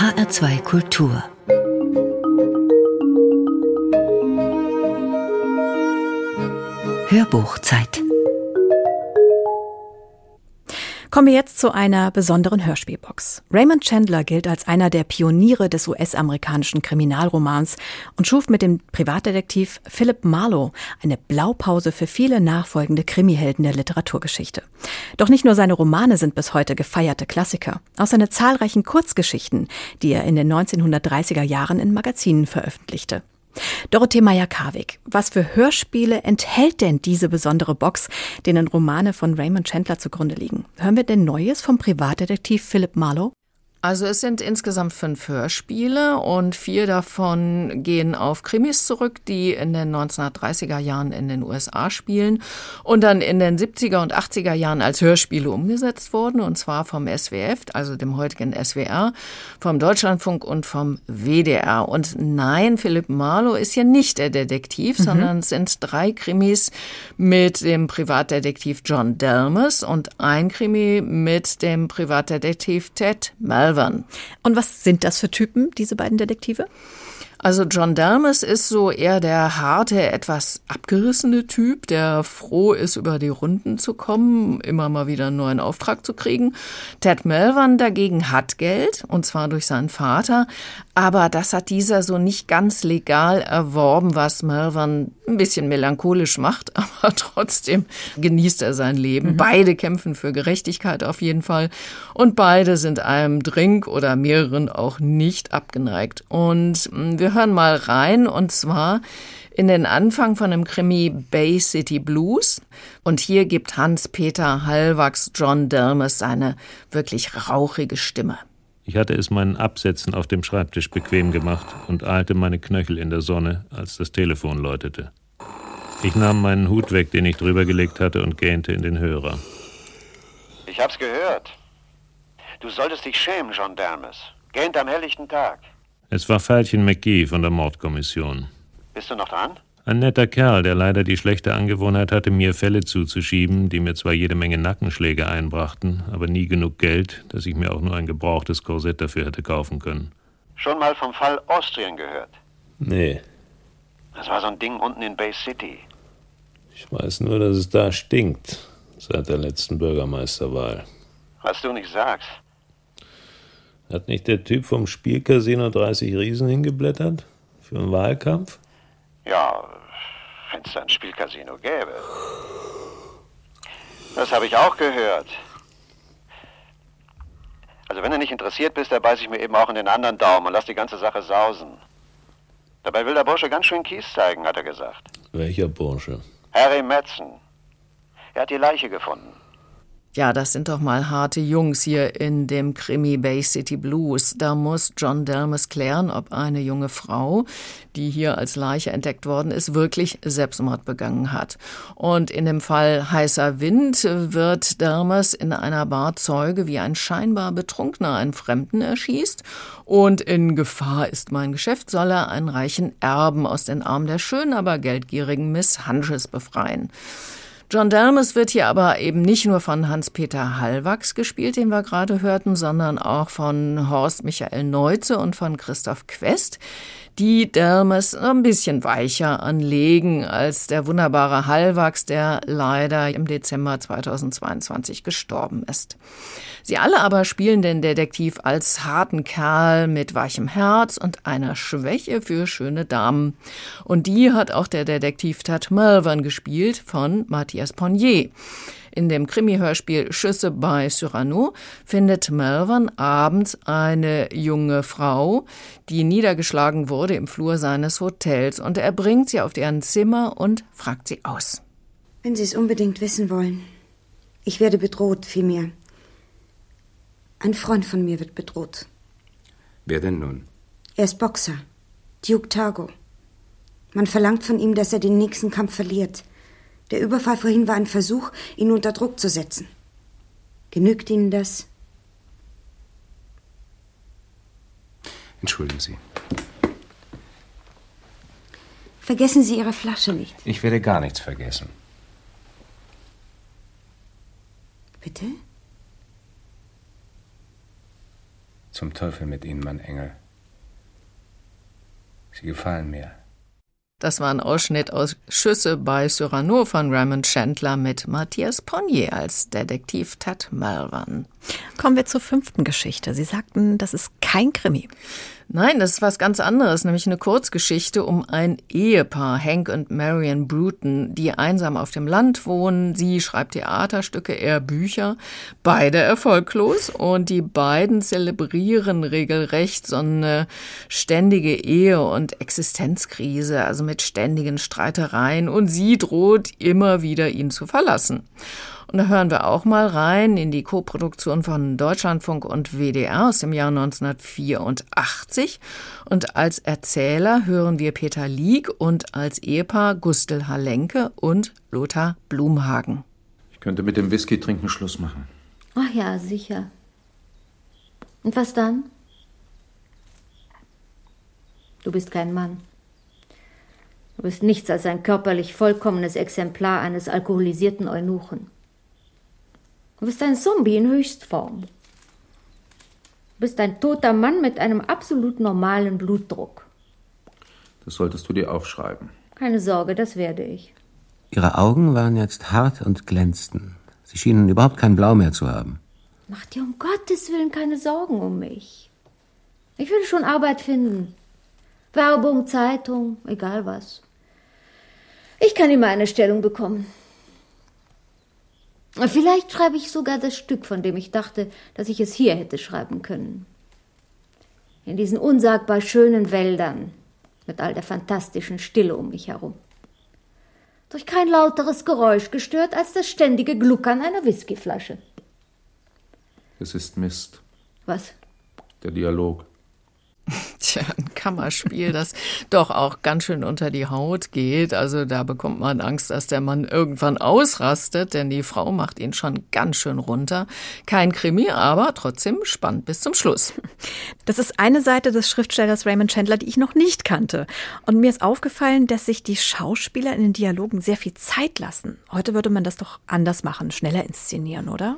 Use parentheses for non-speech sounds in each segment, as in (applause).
HR2 Kultur. Hörbuchzeit Kommen wir jetzt zu einer besonderen Hörspielbox. Raymond Chandler gilt als einer der Pioniere des US-amerikanischen Kriminalromans und schuf mit dem Privatdetektiv Philip Marlowe eine Blaupause für viele nachfolgende Krimihelden der Literaturgeschichte. Doch nicht nur seine Romane sind bis heute gefeierte Klassiker. Auch seine zahlreichen Kurzgeschichten, die er in den 1930er Jahren in Magazinen veröffentlichte. Dorothee Meyer-Karwig, was für Hörspiele enthält denn diese besondere Box, denen Romane von Raymond Chandler zugrunde liegen? Hören wir denn Neues vom Privatdetektiv Philip Marlowe? Also es sind insgesamt fünf Hörspiele und vier davon gehen auf Krimis zurück, die in den 1930er Jahren in den USA spielen und dann in den 70er und 80er Jahren als Hörspiele umgesetzt wurden und zwar vom SWF, also dem heutigen SWR, vom Deutschlandfunk und vom WDR. Und nein, Philipp Marlow ist hier nicht der Detektiv, mhm. sondern es sind drei Krimis mit dem Privatdetektiv John Delmas und ein Krimi mit dem Privatdetektiv Ted Malvern. Malvern. Und was sind das für Typen, diese beiden Detektive? Also John Dalmas ist so eher der harte, etwas abgerissene Typ, der froh ist, über die Runden zu kommen, immer mal wieder einen neuen Auftrag zu kriegen. Ted Melvin dagegen hat Geld, und zwar durch seinen Vater, aber das hat dieser so nicht ganz legal erworben, was Melvin ein bisschen melancholisch macht, (laughs) aber trotzdem genießt er sein Leben. Mhm. Beide kämpfen für Gerechtigkeit auf jeden Fall und beide sind einem Drink oder mehreren auch nicht abgeneigt. Und hm, wir hören mal rein und zwar in den Anfang von dem Krimi Bay City Blues. Und hier gibt Hans-Peter Hallwachs John Delmes seine wirklich rauchige Stimme. Ich hatte es meinen Absätzen auf dem Schreibtisch bequem gemacht und ahlte meine Knöchel in der Sonne, als das Telefon läutete. Ich nahm meinen Hut weg, den ich drüber gelegt hatte, und gähnte in den Hörer. Ich hab's gehört. Du solltest dich schämen, John Dermes. Gähnt am helllichten Tag. Es war Veilchen McGee von der Mordkommission. Bist du noch dran? Ein netter Kerl, der leider die schlechte Angewohnheit hatte, mir Fälle zuzuschieben, die mir zwar jede Menge Nackenschläge einbrachten, aber nie genug Geld, dass ich mir auch nur ein gebrauchtes Korsett dafür hätte kaufen können. Schon mal vom Fall Austrian gehört? Nee. Das war so ein Ding unten in Bay City. Ich weiß nur, dass es da stinkt, seit der letzten Bürgermeisterwahl. Was du nicht sagst. Hat nicht der Typ vom Spielcasino 30 Riesen hingeblättert? Für einen Wahlkampf? Ja, wenn es ein Spielcasino gäbe. Das habe ich auch gehört. Also wenn du nicht interessiert bist, da beiß ich mir eben auch in den anderen Daumen und lass die ganze Sache sausen. Dabei will der Bursche ganz schön Kies zeigen, hat er gesagt. Welcher Bursche? Harry Metzen. Er hat die Leiche gefunden. Ja, das sind doch mal harte Jungs hier in dem Krimi Bay City Blues. Da muss John Delmas klären, ob eine junge Frau, die hier als Leiche entdeckt worden ist, wirklich Selbstmord begangen hat. Und in dem Fall Heißer Wind wird Delmas in einer Bar Zeuge, wie ein scheinbar Betrunkener einen Fremden erschießt. Und in Gefahr ist mein Geschäft, soll er einen reichen Erben aus den Armen der schönen, aber geldgierigen Miss Hunches befreien. John Delmes wird hier aber eben nicht nur von Hans-Peter Hallwachs gespielt, den wir gerade hörten, sondern auch von Horst Michael Neuze und von Christoph Quest die Delmes ein bisschen weicher anlegen als der wunderbare Hallwachs, der leider im Dezember 2022 gestorben ist. Sie alle aber spielen den Detektiv als harten Kerl mit weichem Herz und einer Schwäche für schöne Damen. Und die hat auch der Detektiv Tad Melvin gespielt von Matthias Ponnier. In dem Krimi-Hörspiel Schüsse bei Cyrano findet Melvin abends eine junge Frau, die niedergeschlagen wurde im Flur seines Hotels und er bringt sie auf deren Zimmer und fragt sie aus. Wenn Sie es unbedingt wissen wollen. Ich werde bedroht, vielmehr. Ein Freund von mir wird bedroht. Wer denn nun? Er ist Boxer. Duke Targo. Man verlangt von ihm, dass er den nächsten Kampf verliert. Der Überfall vorhin war ein Versuch, ihn unter Druck zu setzen. Genügt Ihnen das? Entschuldigen Sie. Vergessen Sie Ihre Flasche nicht. Ich werde gar nichts vergessen. Bitte? Zum Teufel mit Ihnen, mein Engel. Sie gefallen mir. Das war ein Ausschnitt aus Schüsse bei Cyrano von Raymond Chandler mit Matthias Ponnier als Detektiv Ted Melvan. Kommen wir zur fünften Geschichte. Sie sagten, das ist kein Krimi. Nein, das ist was ganz anderes, nämlich eine Kurzgeschichte um ein Ehepaar, Hank und Marion Bruton, die einsam auf dem Land wohnen. Sie schreibt Theaterstücke, er Bücher, beide erfolglos und die beiden zelebrieren regelrecht so eine ständige Ehe- und Existenzkrise, also mit ständigen Streitereien und sie droht immer wieder ihn zu verlassen. Und da hören wir auch mal rein in die Koproduktion von Deutschlandfunk und WDR aus dem Jahr 1984. Und als Erzähler hören wir Peter Lieg und als Ehepaar Gustel Halenke und Lothar Blumhagen. Ich könnte mit dem Whisky trinken Schluss machen. Ach ja, sicher. Und was dann? Du bist kein Mann. Du bist nichts als ein körperlich vollkommenes Exemplar eines alkoholisierten Eunuchen. Du bist ein Zombie in Höchstform. Du bist ein toter Mann mit einem absolut normalen Blutdruck. Das solltest du dir aufschreiben. Keine Sorge, das werde ich. Ihre Augen waren jetzt hart und glänzten. Sie schienen überhaupt kein Blau mehr zu haben. Mach dir um Gottes Willen keine Sorgen um mich. Ich will schon Arbeit finden. Werbung, Zeitung, egal was. Ich kann immer eine Stellung bekommen. Vielleicht schreibe ich sogar das Stück, von dem ich dachte, dass ich es hier hätte schreiben können. In diesen unsagbar schönen Wäldern, mit all der fantastischen Stille um mich herum. Durch kein lauteres Geräusch gestört als das ständige Gluckern einer Whiskyflasche. Es ist Mist. Was? Der Dialog. (laughs) Tja, ein Kammerspiel, das doch auch ganz schön unter die Haut geht. Also da bekommt man Angst, dass der Mann irgendwann ausrastet, denn die Frau macht ihn schon ganz schön runter. Kein Krimi, aber trotzdem spannend bis zum Schluss. Das ist eine Seite des Schriftstellers Raymond Chandler, die ich noch nicht kannte. Und mir ist aufgefallen, dass sich die Schauspieler in den Dialogen sehr viel Zeit lassen. Heute würde man das doch anders machen, schneller inszenieren, oder?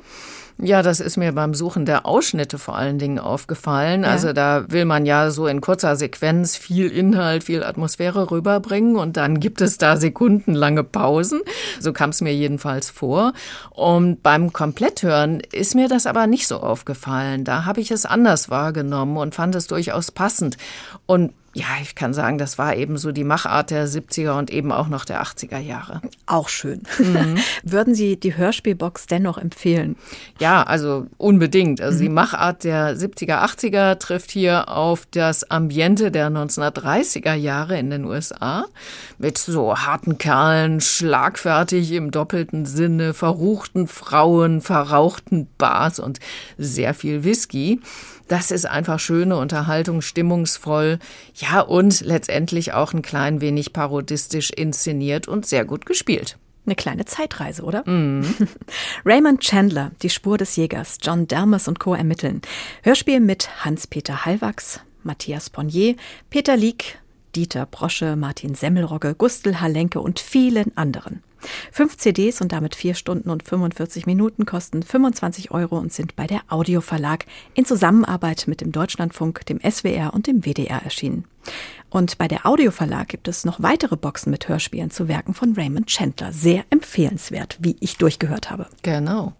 Ja, das ist mir beim Suchen der Ausschnitte vor allen Dingen aufgefallen. Ja. Also da will man ja so in kurzer Sequenz viel Inhalt, viel Atmosphäre rüberbringen und dann gibt es da sekundenlange Pausen. So kam es mir jedenfalls vor. Und beim Kompletthören ist mir das aber nicht so aufgefallen. Da habe ich es anders wahrgenommen und fand es durchaus passend. Und ja, ich kann sagen, das war eben so die Machart der 70er und eben auch noch der 80er Jahre. Auch schön. Mhm. (laughs) Würden Sie die Hörspielbox dennoch empfehlen? Ja, also unbedingt. Also mhm. die Machart der 70er, 80er trifft hier auf das Ambiente der 1930er Jahre in den USA mit so harten Kerlen, schlagfertig im doppelten Sinne, verruchten Frauen, verrauchten Bars und sehr viel Whisky. Das ist einfach schöne Unterhaltung, stimmungsvoll, ja und letztendlich auch ein klein wenig parodistisch inszeniert und sehr gut gespielt. Eine kleine Zeitreise, oder? Mm. (laughs) Raymond Chandler, Die Spur des Jägers, John Delmas und Co. ermitteln. Hörspiel mit Hans-Peter Hallwachs, Matthias Ponnier, Peter Lieck, Dieter Brosche, Martin Semmelrogge, Gustl Halenke und vielen anderen. Fünf CDs und damit vier Stunden und 45 Minuten kosten 25 Euro und sind bei der Audioverlag in Zusammenarbeit mit dem Deutschlandfunk, dem SWR und dem WDR erschienen. Und bei der Audioverlag gibt es noch weitere Boxen mit Hörspielen zu Werken von Raymond Chandler. Sehr empfehlenswert, wie ich durchgehört habe. Genau.